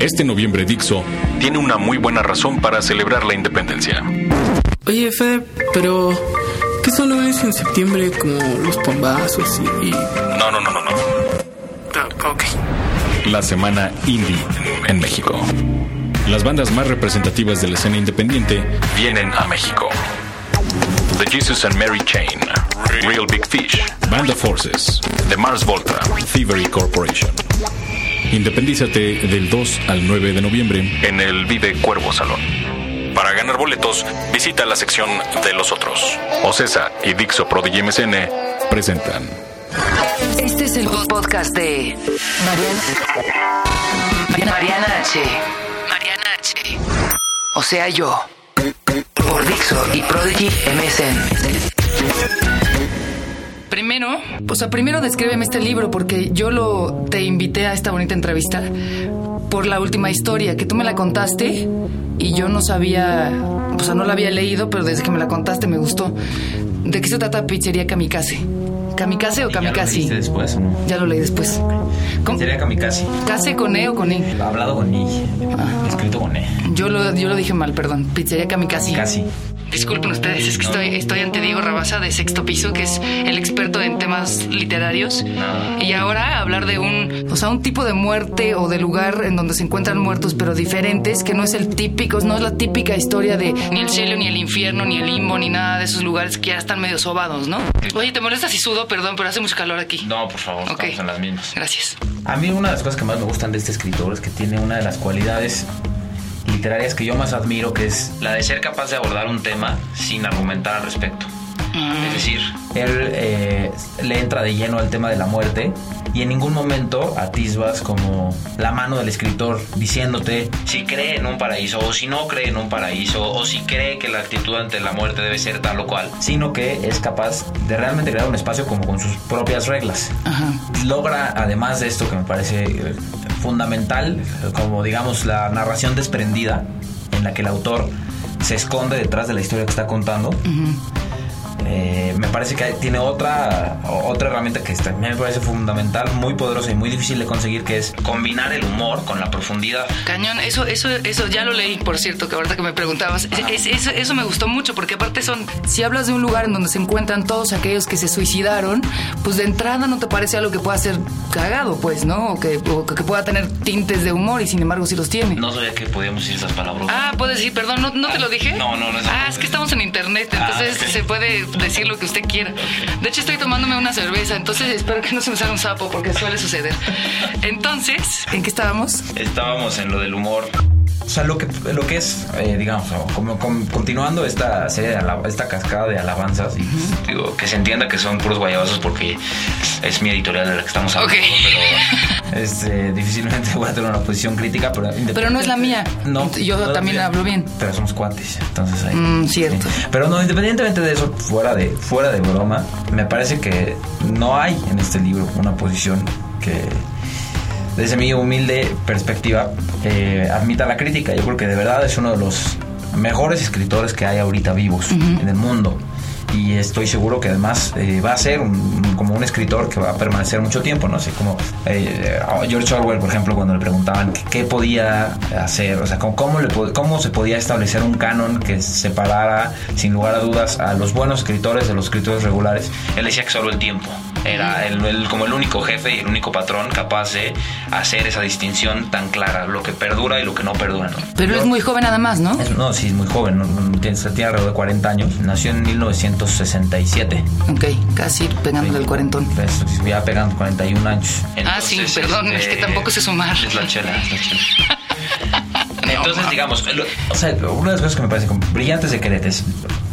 Este noviembre Dixo tiene una muy buena razón para celebrar la independencia. Oye, Fede, pero ¿qué solo es en septiembre como los pombazos y... y- No, no, no, no, no. Ah, ok. La semana indie en México. Las bandas más representativas de la escena independiente vienen a México. The Jesus and Mary Chain, Real Big Fish, Band of Forces, The Mars Volta, Thievery Corporation. Independízate del 2 al 9 de noviembre en el Vive Cuervo Salón. Para ganar boletos, visita la sección de los otros. Ocesa y Dixo Prodigy MSN presentan Este es el podcast de Mariana, Mariana, Mariana H. Mariana H. O sea, yo. Por Dixo y Prodigy MSN. Primero, o sea, primero descríbeme este libro porque yo lo te invité a esta bonita entrevista por la última historia que tú me la contaste y yo no sabía, o sea, no la había leído, pero desde que me la contaste me gustó. ¿De qué se trata Pizzería Kamikaze? ¿Kamikaze o ¿Ya lo Kamikaze? leíste después o no? Ya lo leí después. ¿Cómo? Sería kamikaze. ¿Case con E o con E? Hablado con I. Escrito con E. Yo lo, yo lo dije mal, perdón. Pizzería Kamikaze. Casi. Disculpen ustedes, es que estoy, estoy ante Diego Rabasa de Sexto Piso, que es el experto en temas literarios. Y ahora hablar de un, o sea, un tipo de muerte o de lugar en donde se encuentran muertos, pero diferentes, que no es el típico, no es la típica historia de ni el cielo, ni el infierno, ni el limbo, ni nada de esos lugares que ya están medio sobados, ¿no? Oye, ¿te molesta si sudo? Perdón, pero hace mucho calor aquí. No, por favor, Ok. estamos en las mismas. Gracias. A mí una de las cosas que más me gustan de este escritor es que tiene una de las cualidades literarias que yo más admiro, que es la de ser capaz de abordar un tema sin argumentar al respecto. Es decir, él eh, le entra de lleno al tema de la muerte y en ningún momento atisbas como la mano del escritor diciéndote si cree en un paraíso o si no cree en un paraíso o si cree que la actitud ante la muerte debe ser tal o cual, sino que es capaz de realmente crear un espacio como con sus propias reglas. Ajá. Logra, además de esto que me parece eh, fundamental, como digamos la narración desprendida, en la que el autor se esconde detrás de la historia que está contando. Eh, me parece que tiene otra otra herramienta que también me parece fundamental, muy poderosa y muy difícil de conseguir, que es combinar el humor con la profundidad. Cañón, eso, eso, eso ya lo leí, por cierto, que ahorita que me preguntabas. Es- es- eso, eso me gustó mucho, porque aparte son, si hablas de un lugar en donde se encuentran todos aquellos que se suicidaron, pues de entrada no te parece algo que pueda ser cagado, pues, ¿no? O que, o que pueda tener tintes de humor y sin embargo sí los tiene. No sabía que podíamos decir esas palabras. Ah, puedes decir, perdón, ¿no, no te lo dije? No, no, no es- Ah, es que estamos en internet, entonces Ah, ok. se puede decir lo que usted quiera. De hecho, estoy tomándome una cerveza, entonces espero que no se me salga un sapo, porque suele suceder. Entonces, ¿en qué estábamos? Estábamos en lo del humor. O sea, lo que, lo que es, eh, digamos, como, como- continuando esta serie de esta cascada de alabanzas, y pues, digo, que se entienda que son puros guayabazos porque es mi editorial de la que estamos hablando, Ok. pero este, difícilmente voy a tener una posición crítica, pero Pero no es la mía. No, Yo no también hablo bien. Pero somos cuates, entonces ahí. Mm, cierto. sí. Pero no, independientemente de eso, fuera de, fuera de broma, me parece que no hay en este libro una posición que, desde mi humilde perspectiva, eh, admita la crítica. Yo creo que de verdad es uno de los mejores escritores que hay ahorita vivos en el mundo. Y estoy seguro que además eh, va a ser un- como un escritor que va a permanecer mucho tiempo, no sé, como eh, George Orwell, por ejemplo, cuando le preguntaban qué, podía hacer, o sea, cómo, cómo, le cómo se podía establecer un canon que separara, sin lugar a dudas, a los buenos escritores de los escritores regulares. Él decía que solo el tiempo era el, el- como el único jefe y el único patrón capaz de hacer esa distinción tan clara, lo que perdura y lo que no perdura. ¿no? Pero Yo- es muy joven nada más, ¿no? es- no, sí, es muy joven, no- tiene, tiene alrededor de 40 años, nació en 1967. Ok, casi pegándole al cuarentón. Pues, ya pegando 41 años. Ah, sí, perdón, es que tampoco sé sumar. Es la chela, es la chela. Entonces, digamos, lo- o sea, una de las cosas que me parece brillantes de Queret es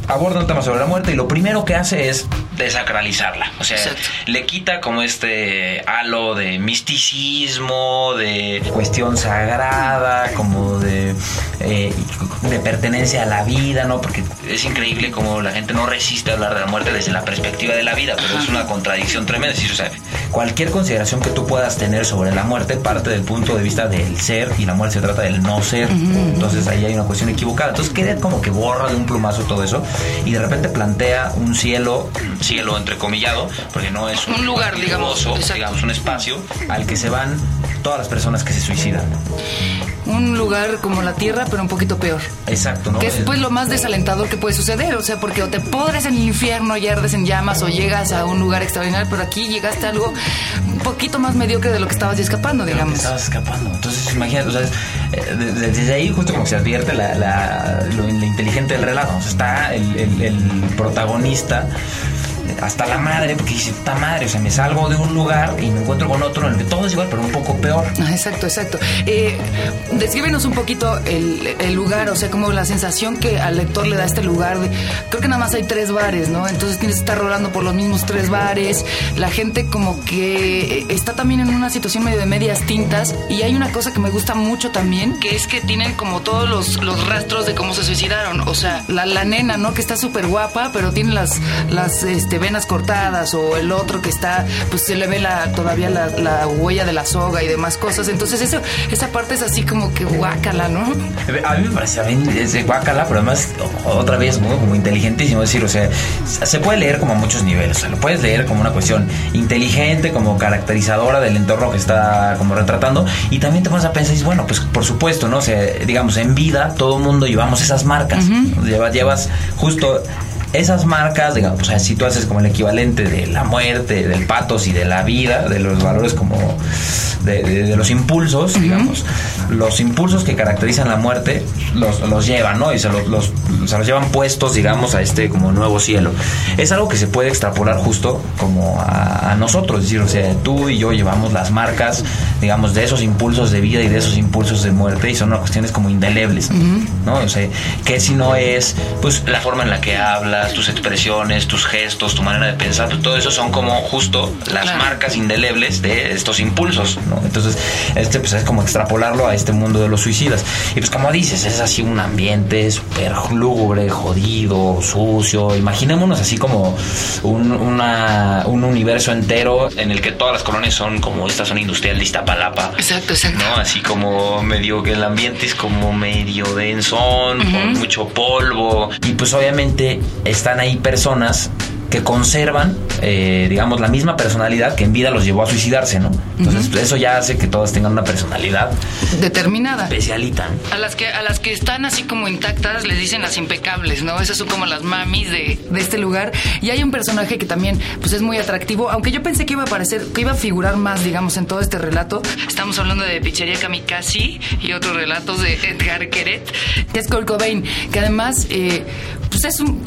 aborda un tema sobre la muerte y lo primero que hace es desacralizarla. O sea, Exacto. le quita como este halo de misticismo, de cuestión sagrada, como de, eh, de pertenencia a la vida, ¿no? Porque es increíble como la gente no resiste a hablar de la muerte desde la perspectiva de la vida, pero es una contradicción tremenda. Es decir, o sea, cualquier consideración que tú puedas tener sobre la muerte parte del punto de vista del ser y la muerte se trata del no ser. Entonces ahí hay una cuestión equivocada. Entonces Queret como que borra de un plumazo todo eso y de repente plantea un cielo, cielo entrecomillado, porque no es un, Un lugar, digamos, digamos, un espacio al que se van todas las personas que se suicidan. Un lugar como la Tierra, pero un poquito peor. Exacto, ¿no? Que es pues lo más desalentador que puede suceder, o sea, porque o te podres en el infierno y ardes en llamas o llegas a un lugar extraordinario, pero aquí llegaste a algo un poquito más mediocre de lo que estabas escapando, digamos. Estabas escapando. Entonces, imagínate, o sea, eh, de- de- desde ahí justo como se advierte la, la- lo, lo inteligente del relato. O sea, está el, el- el protagonista hasta la madre, porque dice, puta madre, o sea, me salgo de un lugar y me encuentro con otro en el que todo es igual, pero un poco peor. Ah, Exacto, exacto. Eh, descríbenos un poquito el, lugar, o sea, como la sensación que al lector le da este lugar. de- creo que nada más hay tres bares, ¿no? Entonces tienes que estar rolando por los mismos tres bares. La gente como que está también en una situación medio de medias tintas. Y hay una cosa que me gusta mucho también, que es que tienen como todos los, los rastros de cómo se suicidaron. O sea, la, la nena, ¿no? Que está súper guapa, pero tiene las, las este, venas cortadas. O el otro que está, pues se le ve la, todavía la, la huella de la soga y demás cosas. Entonces eso, esa parte es así como que guácala, ¿no? A mí me parece a mí es guácala, pero además otra vez ¿no? como inteligentísimo es decir, o sea, se puede leer como a muchos niveles, o sea, lo puedes leer como una cuestión inteligente, como caracterizadora del entorno que está como retratando y también te pones a pensar bueno, pues por supuesto, ¿no? O sea, digamos, en vida todo mundo llevamos esas marcas, ¿no? llevas, llevas justo esas marcas, digamos, o sea, si tú haces como el equivalente de la muerte, del patos y de la vida, de los valores como de, de- de los impulsos, digamos, los impulsos que caracterizan la muerte los, los llevan, ¿no? Y se los, los- se los llevan puestos, digamos, a este como nuevo cielo. Es algo que se puede extrapolar justo como a, a nosotros, es decir, o sea, tú y yo llevamos las marcas, digamos, de esos impulsos de vida y de esos impulsos de muerte y son unas cuestiones como indelebles, ¿no? O sea, que si no es, pues, la forma en la que hablas, tus expresiones, tus gestos, tu manera de pensar, pues, todo eso son como justo las marcas indelebles de estos impulsos, ¿no? Entonces, este pues es como extrapolarlo a este mundo de los suicidas. Y pues como dices, es así un ambiente súper lúgubre, jodido, sucio. Imaginémonos así como un, una- un universo entero en el que todas las colonias son como esta zona industrial de Iztapalapa. Exacto, exacto. ¿no? Así como medio que el ambiente es como medio densón, con mucho polvo. Y pues obviamente están ahí personas que conservan, eh, digamos, la misma personalidad que en vida los llevó a suicidarse, ¿no? Entonces, eso ya hace que todas tengan una personalidad Determinada. especialita. ¿no? A las que a las que están así como intactas les dicen las impecables, ¿no? Esas son como las mamis de, de este lugar. Y hay un personaje que también pues es muy atractivo, aunque yo pensé que iba a aparecer, que iba a figurar más, digamos, en todo este relato. Estamos hablando de Pizzería Kamikaze y otros relatos de Edgar Queret, que es Kurt Cobain, que además eh, pues es un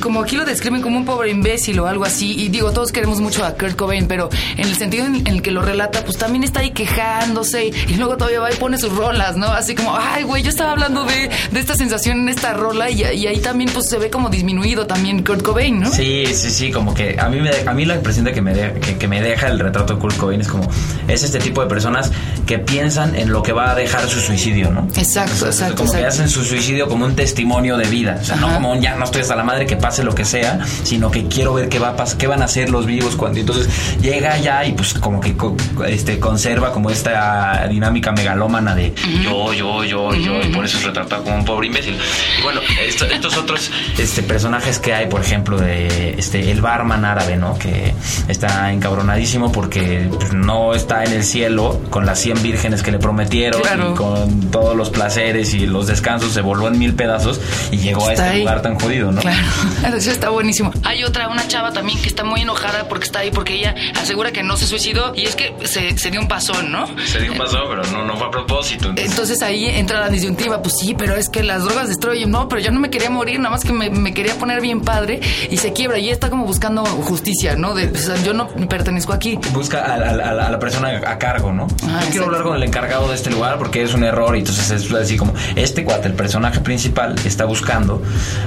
como aquí lo describen como un pobre imbécil o algo así y digo todos queremos mucho a Kurt Cobain pero en el sentido en, el que lo relata pues también está ahí quejándose y luego todavía va y pone sus rolas no así como ay güey yo estaba hablando de, de esta sensación en esta rola y, y ahí también pues se ve como disminuido también Kurt Cobain no Sí, sí, sí, como que a mí, me, a mí la impresión de que me, de- que, que me deja el retrato de Kurt Cobain es como, es este tipo de personas que piensan en lo que va a dejar su suicidio, ¿no? Exacto, O sea, exacto, Como que exacto. hacen su suicidio como un testimonio de vida, o sea, no Ajá. como un ya no estoy hasta la madre que pase lo que sea, sino que quiero ver qué va a pasar, qué van a hacer los vivos cuando, entonces llega allá y pues como que co- este, conserva como esta dinámica megalómana de yo, yo, yo, yo, y por eso es retratado como un pobre imbécil. Y bueno, esto- estos otros este, personajes que hay, por ejemplo, de este el barman árabe, ¿no? Que está encabronadísimo porque pues, no está en el cielo con las 100 vírgenes que le prometieron Claro. y con todos los placeres y los descansos, se voló en mil pedazos y llegó a este ahí. lugar tan jodido, ¿no? Claro, eso está buenísimo. Hay otra, una chava también que está muy enojada porque está ahí, porque ella asegura que no se suicidó y es que se, se dio un pasón, ¿no? Se dio un paso, pero no, no fue a propósito. entonces- Entonces ahí entra la disyuntiva, pues sí, pero es que las drogas destruyen, no, pero yo no me quería morir, nada más que me, me quería poner bien padre y se quiebra y está como buscando justicia, ¿no? De, o sea, yo no pertenezco aquí. busca a, a- a la- a la persona a cargo, ¿no? Ah, Yo quiero hablar con el encargado de este lugar porque es un error y entonces es así como este cuate, el personaje principal, está buscando,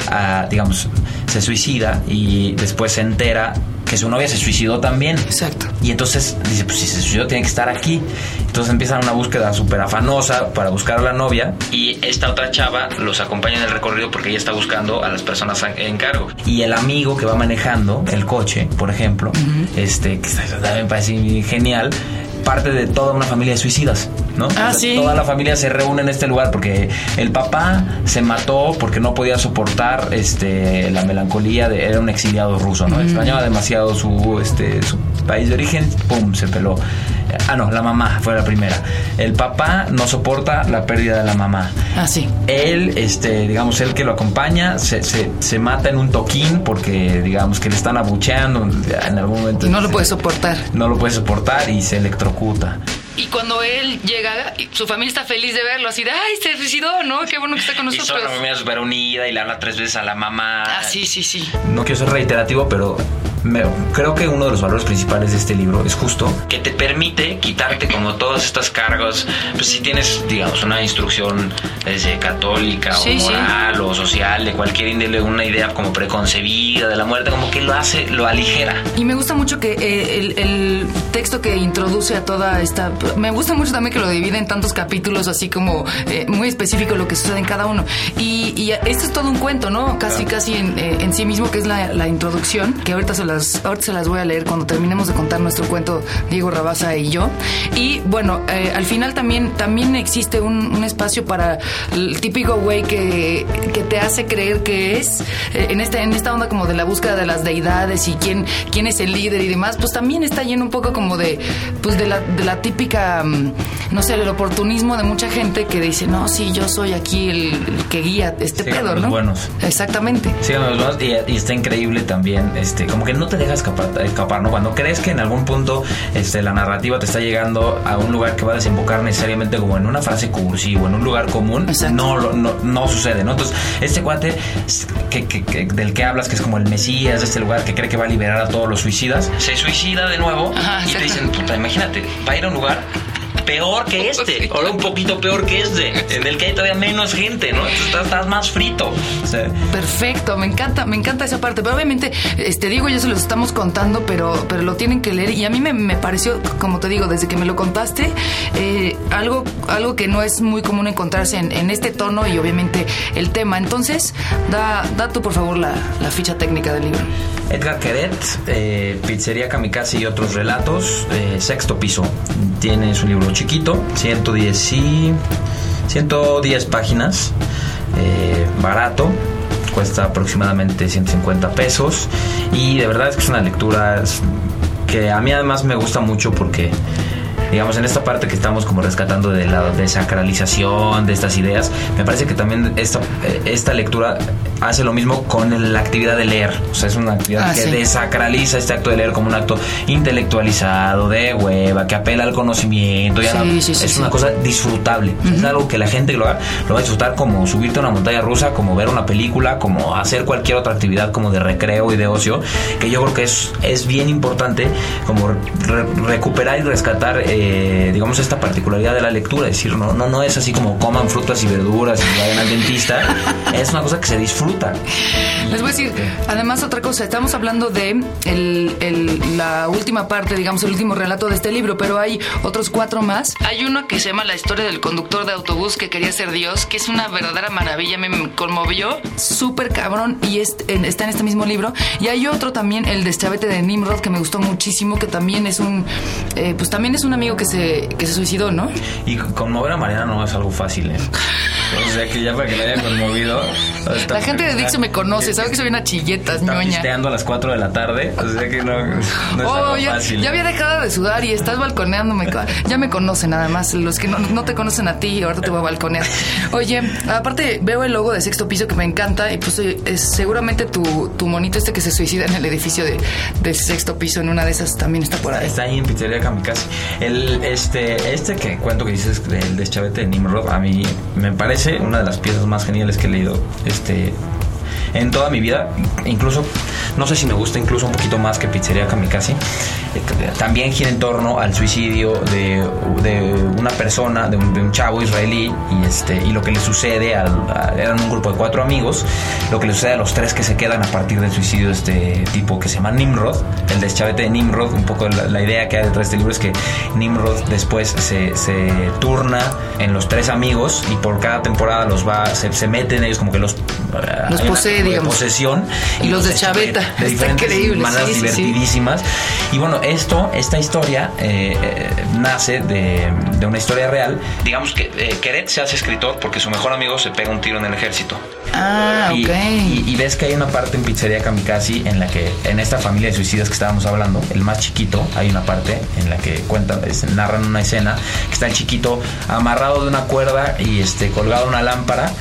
a, digamos, se suicida y después se entera que su novia se suicidó también. Exacto. Y entonces dice, pues si se suicidó tiene que estar aquí. Entonces empiezan una búsqueda súper afanosa para buscar a la novia. Y esta otra chava los acompaña en el recorrido porque ella está buscando a las personas en- cargo. Y el amigo que va manejando el coche, por ejemplo, este, que también parece genial, parte de toda una familia de suicidas, ¿no? Ah, sí. Toda la familia se reúne en este lugar porque el papá se mató porque no podía soportar este la melancolía de era un exiliado ruso, ¿no? Extrañaba demasiado su este su país de origen, pum, se peló. Ah, no, la mamá fue la primera. El papá no soporta la pérdida de la mamá. Ah, sí. Él, este, digamos, él que lo acompaña, se, se, se mata en un toquín porque, digamos, que le están abucheando en algún momento. Y no lo se- puede soportar. No lo puede soportar y se electrocuta. Y cuando él llega, su familia está feliz de verlo, así de, ay, se suicidó, ¿no? Qué bueno que está con Y nosotros. la familia súper unida y le habla tres veces a la mamá. Ah, sí, sí, sí. No quiero ser reiterativo, pero me- creo que uno de los valores principales de este libro es justo que te permite quitarte como todas estas cargas. Pues si tienes, digamos, una instrucción desde católica Sí, o sí. moral o social, de cualquier índole, una idea como preconcebida de la muerte, como que lo hace, lo aligera. Y me gusta mucho que eh, el, el texto que introduce a toda esta... Me gusta mucho también que lo divide en tantos capítulos, así como eh, muy específico lo que sucede en cada uno. Y, y esto es todo un cuento, ¿no? Casi, casi en, eh, en sí mismo, que es la, la introducción, que ahorita se, las, ahorita se las voy a leer cuando terminemos de contar nuestro cuento Diego Rabasa y yo. Y bueno, eh, al final también, también existe un, un espacio para el típico güey que, que te hace creer que es, eh, en, esta, en esta onda como de la búsqueda de las deidades y quién, quién es el líder y demás, pues también está lleno un poco como de, pues de la, de la típica, mm, no sé, el oportunismo de mucha gente que dice, no, sí, yo soy aquí el, el que guía este pedo, los ¿no? buenos. Exactamente. Síganme los buenos y, y está increíble también, este, como que no te dejas escapar, escapar, ¿no? Cuando crees que en algún punto este, la narrativa te está llegando a un lugar que va a desembocar necesariamente como en una frase cursi o en un lugar común, no, lo- no, no sucede, ¿no? Entonces, este cuate que, que- que- del que hablas, que es como el Mesías de este lugar, que cree que va a liberar a todos los suicidas, se suicida de nuevo Ajá, y te dicen, puta, imagínate, va a ir a un lugar peor que este, Sí. o un poquito peor que este, en el que hay todavía menos gente, ¿no? Entonces estás, estás más frito. O sea, Perfecto, me encanta, me encanta esa parte. Pero obviamente, este digo, ya se los estamos contando, pero, pero lo tienen que leer. Y a mí me, me pareció, como te digo, desde que me lo contaste, eh, algo, algo que no es muy común encontrarse en, en este tono y obviamente el tema. Entonces, da, da tú por favor la, la ficha técnica del libro. Edgar Queret, eh, Pizzería Kamikaze y otros relatos, eh, sexto piso. Tiene su libro chiquito, 110 y 110 páginas, eh, barato, cuesta aproximadamente 150 pesos y de verdad es que es una lectura que a mí además me gusta mucho porque digamos, en esta parte que estamos como rescatando de la desacralización de estas ideas, me parece que también esta, eh, esta lectura hace lo mismo con la actividad de leer. O sea, es una actividad Ah, que sí. desacraliza este acto de leer como un acto intelectualizado, de hueva, que apela al conocimiento. ya Sí, la- sí, es una cosa disfrutable. O sea, Es algo que la gente lo lo va a disfrutar como subirte a una montaña rusa, como ver una película, como hacer cualquier otra actividad como de recreo y de ocio, que yo creo que es, es bien importante como re- recuperar y rescatar, eh, digamos, esta particularidad de la lectura. Es decir, no, no, no es así como coman frutas y verduras y vayan al dentista. es una cosa que se disfruta. Les voy a decir, además otra cosa, estamos hablando de el- el- la última parte, digamos, el último relato de este libro, pero hay otros cuatro más. Hay uno que se llama La historia del conductor de autobús que quería ser Dios, que es una verdadera maravilla, me conmovió, súper cabrón, y es- en- está en este mismo libro. Y hay otro también, el deschavete de Nimrod, que me gustó muchísimo, que también es un, eh, pues también es un amigo que se, que se suicidó, ¿no? Y conmover a Mariana no es algo fácil, ¿eh? O sea que ya para que la haya conmovido. La gente de Dixo me conoce, sabe que soy una chilletas, Está ñoña. a las 4 de la tarde. O sea que no, no es Oh, ya, fácil. ya había dejado de sudar y estás balconeándome. Ya me conocen nada más. Los que no, no te conocen a ti, ahorita te voy a balconear. Oye, aparte veo el logo de sexto piso que me encanta y pues es seguramente tu, tu monito este que se suicida en el edificio de, del sexto piso en una de esas también está por ahí. Está ahí en Pizzería Kamikaze. El, este, este que cuento que dices del deschavete de Nimrod, a mí me parece una de las piezas más geniales que he leído este, en toda mi vida. Incluso, no sé si me gusta incluso un poquito más que Pizzería Kamikaze. Eh, También gira en torno al suicidio de, de una persona, de un, de un chavo israelí, y, este, y lo que le sucede, al, a- eran un grupo de cuatro amigos, lo que le sucede a los tres que se quedan a partir del suicidio de este tipo que se llama Nimrod, el deschavete de Nimrod, un poco la, la idea que hay detrás de este libro es que Nimrod después se, se turna en los tres amigos y por cada temporada los va, se, se mete en ellos como que los... Los posee, de digamos. posesión Y los deschaveta. de diferentes maneras divertidísimas. Y bueno, esto, esta historia eh, eh, nace de, de, una historia real. Digamos que eh, Queret se hace escritor porque su mejor amigo se pega un tiro en el ejército. Ah, y, ok. y, ves que hay una parte en Pizzería Kamikaze en la que, en esta familia de suicidas que estábamos hablando, el más chiquito, hay una parte en la que cuentan, es- narran una escena que está el chiquito amarrado de una cuerda y este colgado una lámpara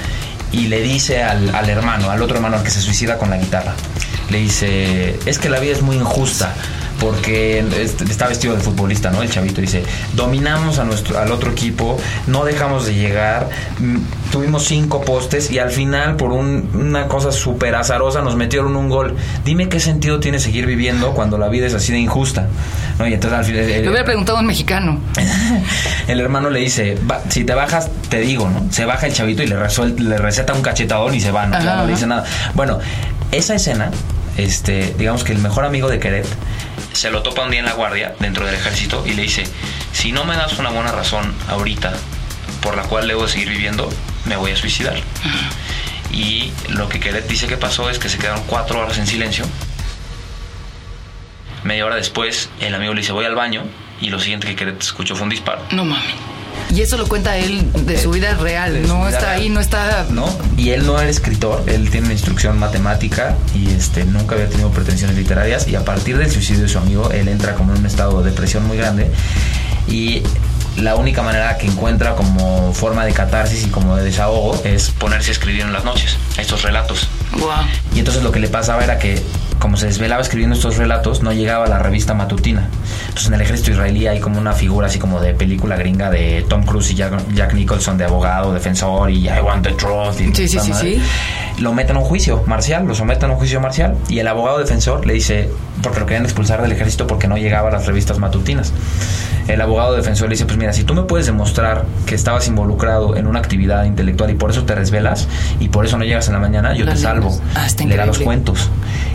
y le dice al, al hermano, al otro hermano al que se suicida con la guitarra, le dice, es que la vida es muy injusta. Porque está vestido de futbolista, ¿no? El chavito dice, dominamos a nuestro, al otro equipo, no dejamos de llegar, mm, tuvimos cinco postes y al final por un- una cosa súper azarosa nos metieron un gol. Dime qué sentido tiene seguir viviendo cuando la vida es así de injusta. ¿No? Y entonces al final... el- Le hubiera preguntado a un mexicano. el hermano le dice, "Va, si te bajas, te digo, ¿no? Se baja el chavito y le, le receta un cachetadón y se va, ¿no? Le dice nada. Bueno, esa escena, este, digamos que el mejor amigo de Queret se lo topa un día en la guardia dentro del ejército y le dice, si no me das una buena razón ahorita por la cual debo seguir viviendo, me voy a suicidar. Y lo que Queret dice que pasó es que se quedaron cuatro horas en silencio. Media hora después, el amigo le dice, voy al baño. Y lo siguiente que Queret escuchó fue un disparo. No mames. Y eso lo cuenta él de su vida real. su no vida está real. ahí, no está. ¿no? Y él no era escritor, él tiene una instrucción matemática y este nunca había tenido pretensiones literarias y a partir del suicidio de su amigo él entra como en un estado de depresión muy grande y la única manera que encuentra como forma de catarsis y como de desahogo es ponerse a escribir en las noches estos relatos. Y entonces lo que le pasaba era que, como se desvelaba escribiendo estos relatos, no llegaba a la revista matutina. Entonces en el ejército israelí hay como una figura así como de película gringa de Tom Cruise y Jack, Jack Nicholson de abogado, defensor y I want the truth. y Sí, sí, sí, sí. Lo meten a un juicio marcial, lo someten a un juicio marcial y el abogado defensor le dice, porque lo querían expulsar del ejército porque no llegaba a las revistas matutinas. El abogado defensor le dice, pues mira, si tú me puedes demostrar que estabas involucrado en una actividad intelectual y por eso te resvelas y por eso no llegas en la mañana, yo te salvo. Ah, le da los cuentos.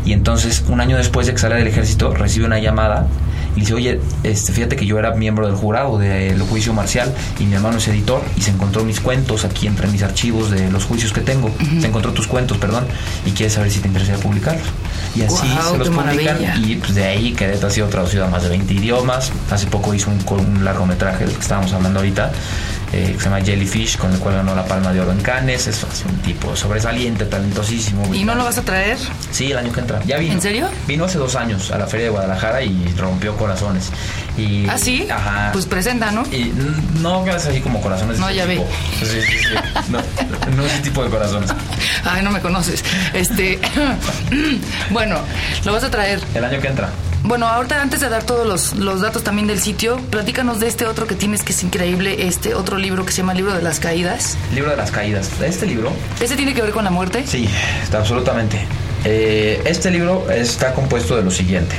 Y entonces, un año después de que sale del ejército, recibe una llamada y dice, oye, este, fíjate que yo era miembro del jurado del juicio marcial y mi hermano es editor y se encontró mis cuentos aquí entre mis archivos de los juicios que tengo. Se encontró tus cuentos, perdón, y quiere saber si te interesaría publicarlos. Y así se los publican maravilla. y pues de ahí Querétaro ha sido traducido a más de 20 idiomas. Hace poco hizo un, un largometraje del que estábamos hablando ahorita. Eh, se llama Jellyfish, con el cual ganó la Palma de Oro en Cannes. Es un tipo sobresaliente, talentosísimo. ¿Y no lo vas a traer? Sí, el año que entra. Ya vino. ¿En serio? Vino hace dos años a la Feria de Guadalajara y rompió corazones. Y, ¿Ah, sí? Ajá. Pues presenta, ¿no? y no es así como corazones. No, ya tipo. vi. Sí, sí, sí. No, no ese tipo de corazones. Ay, no me conoces. Este. bueno, lo vas a traer. El año que entra. Bueno, ahorita antes de dar todos los, los datos también del sitio, platícanos de este otro que tienes que es increíble, este otro libro que se llama Libro de las Caídas. Libro de las caídas. Este libro ¿Ese tiene que ver con la muerte? Sí, está absolutamente. Eh, este libro está compuesto de lo siguiente.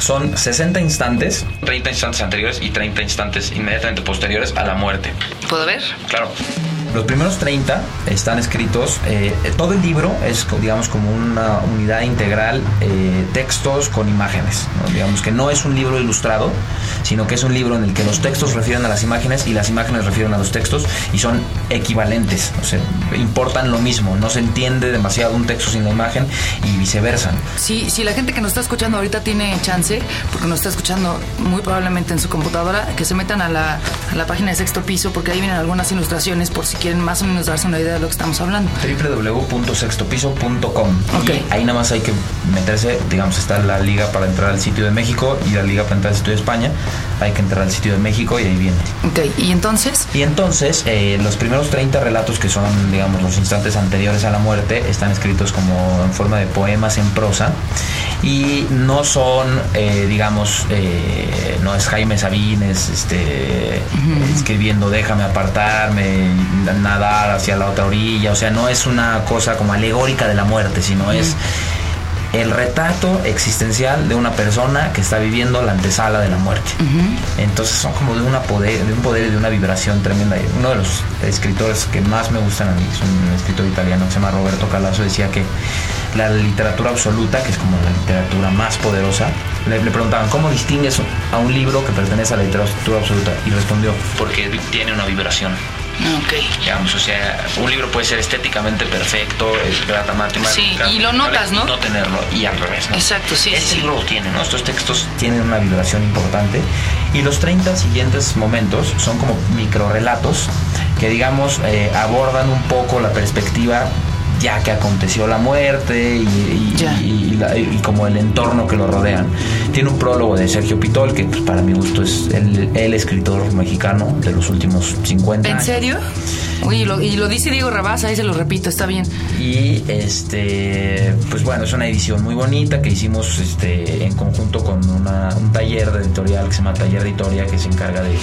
Son 60 instantes, 30 instantes anteriores y 30 instantes inmediatamente posteriores a la muerte. ¿Puedo ver? Claro. Los primeros 30 están escritos, eh, todo el libro es, digamos, como una unidad integral, eh, textos con imágenes. ¿no? Digamos que no es un libro ilustrado, sino que es un libro en el que los textos refieren a las imágenes y las imágenes refieren a los textos y son equivalentes, o sea, importan lo mismo. No se entiende demasiado un texto sin la imagen y viceversa. Si, si la gente que nos está escuchando ahorita tiene chance, porque nos está escuchando muy probablemente en su computadora, que se metan a la, a la página de sexto piso, porque ahí vienen algunas ilustraciones por si quieren más o menos darse una idea de lo que estamos hablando. www.sextopiso.com y ahí nada más hay que meterse, digamos, está la liga para entrar al sitio de México y la liga para entrar al sitio de España. Hay que entrar al sitio de México y ahí viene. Ok, y entonces, Y entonces, eh, los primeros 30 relatos que son, digamos, los instantes anteriores a la muerte, están escritos como en forma de poemas en prosa. Y no son, eh, digamos, eh, no es Jaime Sabines este, escribiendo déjame apartarme, nadar hacia la otra orilla. O sea, no es una cosa como alegórica de la muerte, sino es el retrato existencial de una persona que está viviendo la antesala de la muerte. Entonces son como de una poder, de un poder y de una vibración tremenda. Uno de los escritores que más me gustan a mí es un escritor italiano que se llama Roberto Calasso, decía que la literatura absoluta, que es como la literatura más poderosa, le, le preguntaban, ¿cómo distingues a un libro que pertenece a la literatura absoluta? Y respondió, porque tiene una vibración. Ok. Digamos, o sea, un libro puede ser estéticamente perfecto, es matemática. Sí, y lo notas, ¿no? No tenerlo, y al revés, ¿no? Exacto, sí, Este sí. libro lo tiene, ¿no? Estos textos tienen una vibración importante. Y los 30 siguientes momentos son como microrelatos que, digamos, eh, abordan un poco la perspectiva ya que aconteció la muerte y, la- y como el entorno que lo rodean. Tiene un prólogo de Sergio Pitol, que pues, para mi gusto es el, el escritor mexicano de los últimos 50 ¿En serio? Uy, y lo, y lo dice Diego Rabasa, ahí se lo repito, está bien. Y este, pues bueno, es una edición muy bonita que hicimos este, en conjunto con una- un taller de editorial que se llama Taller de Editoria que se encarga de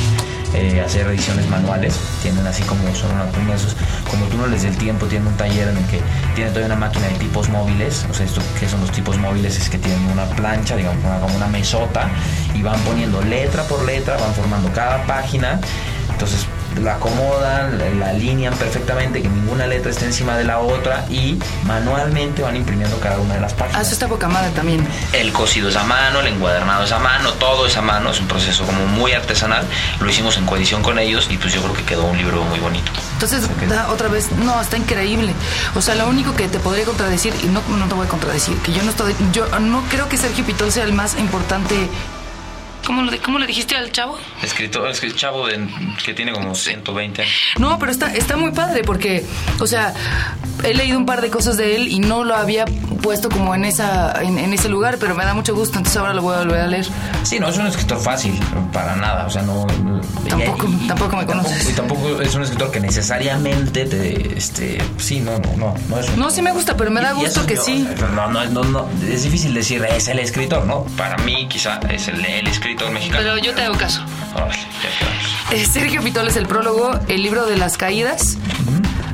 eh, hacer ediciones manuales. Tienen así como son una, uno de esos, como túneles del tiempo, tienen un taller en el que tienen toda una máquina de tipos móviles. O sea, esto que son los tipos móviles es que tienen una plancha, digamos, como una mesota y van poniendo letra por letra, van formando cada página. Entonces la acomodan, la, alinean perfectamente, que ninguna letra esté encima de la otra y manualmente van imprimiendo cada una de las Ah, páginas. eso está poca madre también. El cosido es a mano, el encuadernado es a mano, todo es a mano, es un proceso como muy artesanal. Lo hicimos en coedición con ellos y pues yo creo que quedó un libro muy bonito. Entonces, da otra vez, no, está increíble. O sea, lo único que te podría contradecir, y no, no te voy a contradecir, que yo no estoy, yo no creo que Sergio Pitol sea el más importante. ¿Cómo, lo, ¿Cómo le dijiste al chavo? Escritor, es que el chavo de- que tiene como 120 años. No, pero está, está muy padre porque, o sea, he leído un par de cosas de él y no lo había puesto como en esa en, en ese lugar, pero me da mucho gusto, entonces ahora lo voy a volver a leer. Sí, no es un escritor fácil, para nada, o sea, no... Tampoco- tampoco me conoces. Y tampoco es un escritor que necesariamente te, este, sí, no, no, no, no es un- No, sí me gusta, pero me da gusto que yo- sí. No, no, no, no, es difícil decir es el escritor, ¿no? Para mí quizá es el, el escritor mexicano. Pero yo te hago caso. Órale, ya. Eh, Sergio Pitol es el prólogo, el libro de las caídas.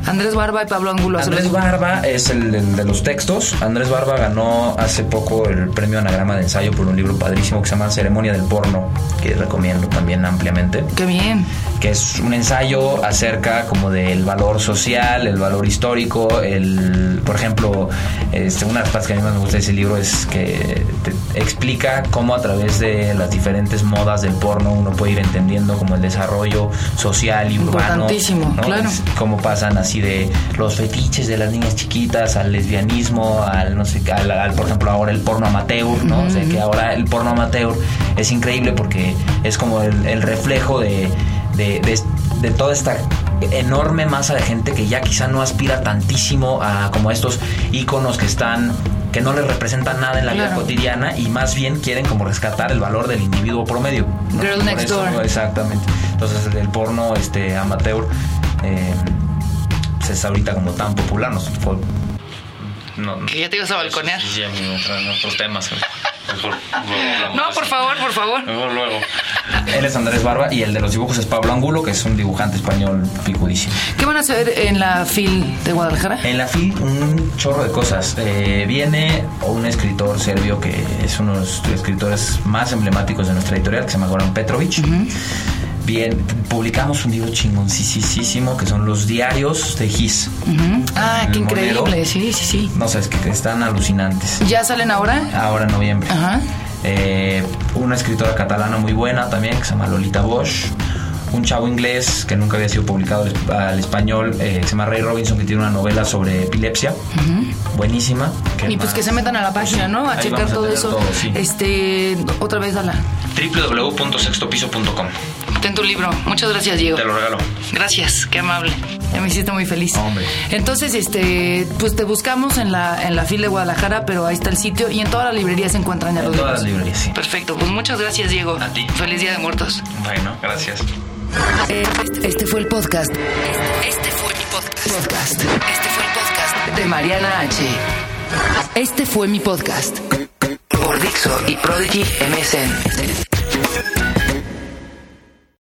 Andrés Barba y Pablo Angulo. Andrés Barba es el, el de los textos. Andrés Barba ganó hace poco el premio Anagrama de Ensayo por un libro padrísimo que se llama Ceremonia del Porno, que recomiendo también ampliamente. Qué bien. Que es un ensayo acerca como del valor social, el valor histórico, el, por ejemplo, este, una de las partes que a mí más me gusta de ese libro es que te explica cómo a través de las diferentes modas del porno uno puede ir entendiendo como el desarrollo social y urbano. Importantísimo, ¿no? claro. Es cómo pasan así de los fetiches de las niñas chiquitas al lesbianismo, al no sé, al, al, por ejemplo ahora el porno amateur, ¿no? O sea que ahora el porno amateur es increíble porque es como el, el reflejo de, de, de- de toda esta enorme masa de gente que ya quizá no aspira tantísimo a como estos íconos que están que no les representan nada en la vida cotidiana y más bien quieren como rescatar el valor del individuo promedio. ¿no? Girl Por next eso, door. Exactamente. Entonces el porno este amateur eh, pues es ahorita como tan popular. No, no, no- Que ya te ibas a balconear. Sí, otros temas. Mejor luego No, por favor, por favor. Luego, luego. Él es Andrés Barba y el de los dibujos es Pablo Angulo, que es un dibujante español picudísimo. ¿Qué van a hacer en la FIL de Guadalajara? En la FIL un chorro de cosas. Eh, viene un escritor serbio que es uno de los escritores más emblemáticos de nuestra editorial, que se llama Goran Petrovic. Bien, publicamos un libro chingoncísimo que son los diarios de Gis. Ujú. Ah, El qué increíble. Monero. Sí, sí, sí. No sé, es que están alucinantes. ¿Ya salen ahora? Ahora en noviembre. Ajá. Eh, una escritora catalana muy buena también que se llama Lolita Bosch. Un chavo inglés que nunca había sido publicado al- español, eh, que se llama Ray Robinson, que tiene una novela sobre epilepsia. Buenísima. ¿Qué Y pues más? que se metan a la página, ¿no? A Ahí checar vamos a todo tener eso. todo, sí. Este, otra vez, Ala. www.sextopiso.com Ten tu libro. Muchas gracias, Diego. Te lo regalo. Gracias, qué amable. Ya me hiciste muy feliz. Hombre. Entonces, este, pues te buscamos en la en la fila de Guadalajara, pero ahí está el sitio y en todas las librerías se encuentran ya En los todas las libros. librerías, sí. Perfecto, pues muchas gracias, Diego. A ti. Feliz Día de Muertos. Bueno, gracias. Este, este fue el podcast. Este fue mi podcast. Podcast. Este fue el podcast de Mariana H. Este fue mi podcast. Por Dixo y Prodigy MSN.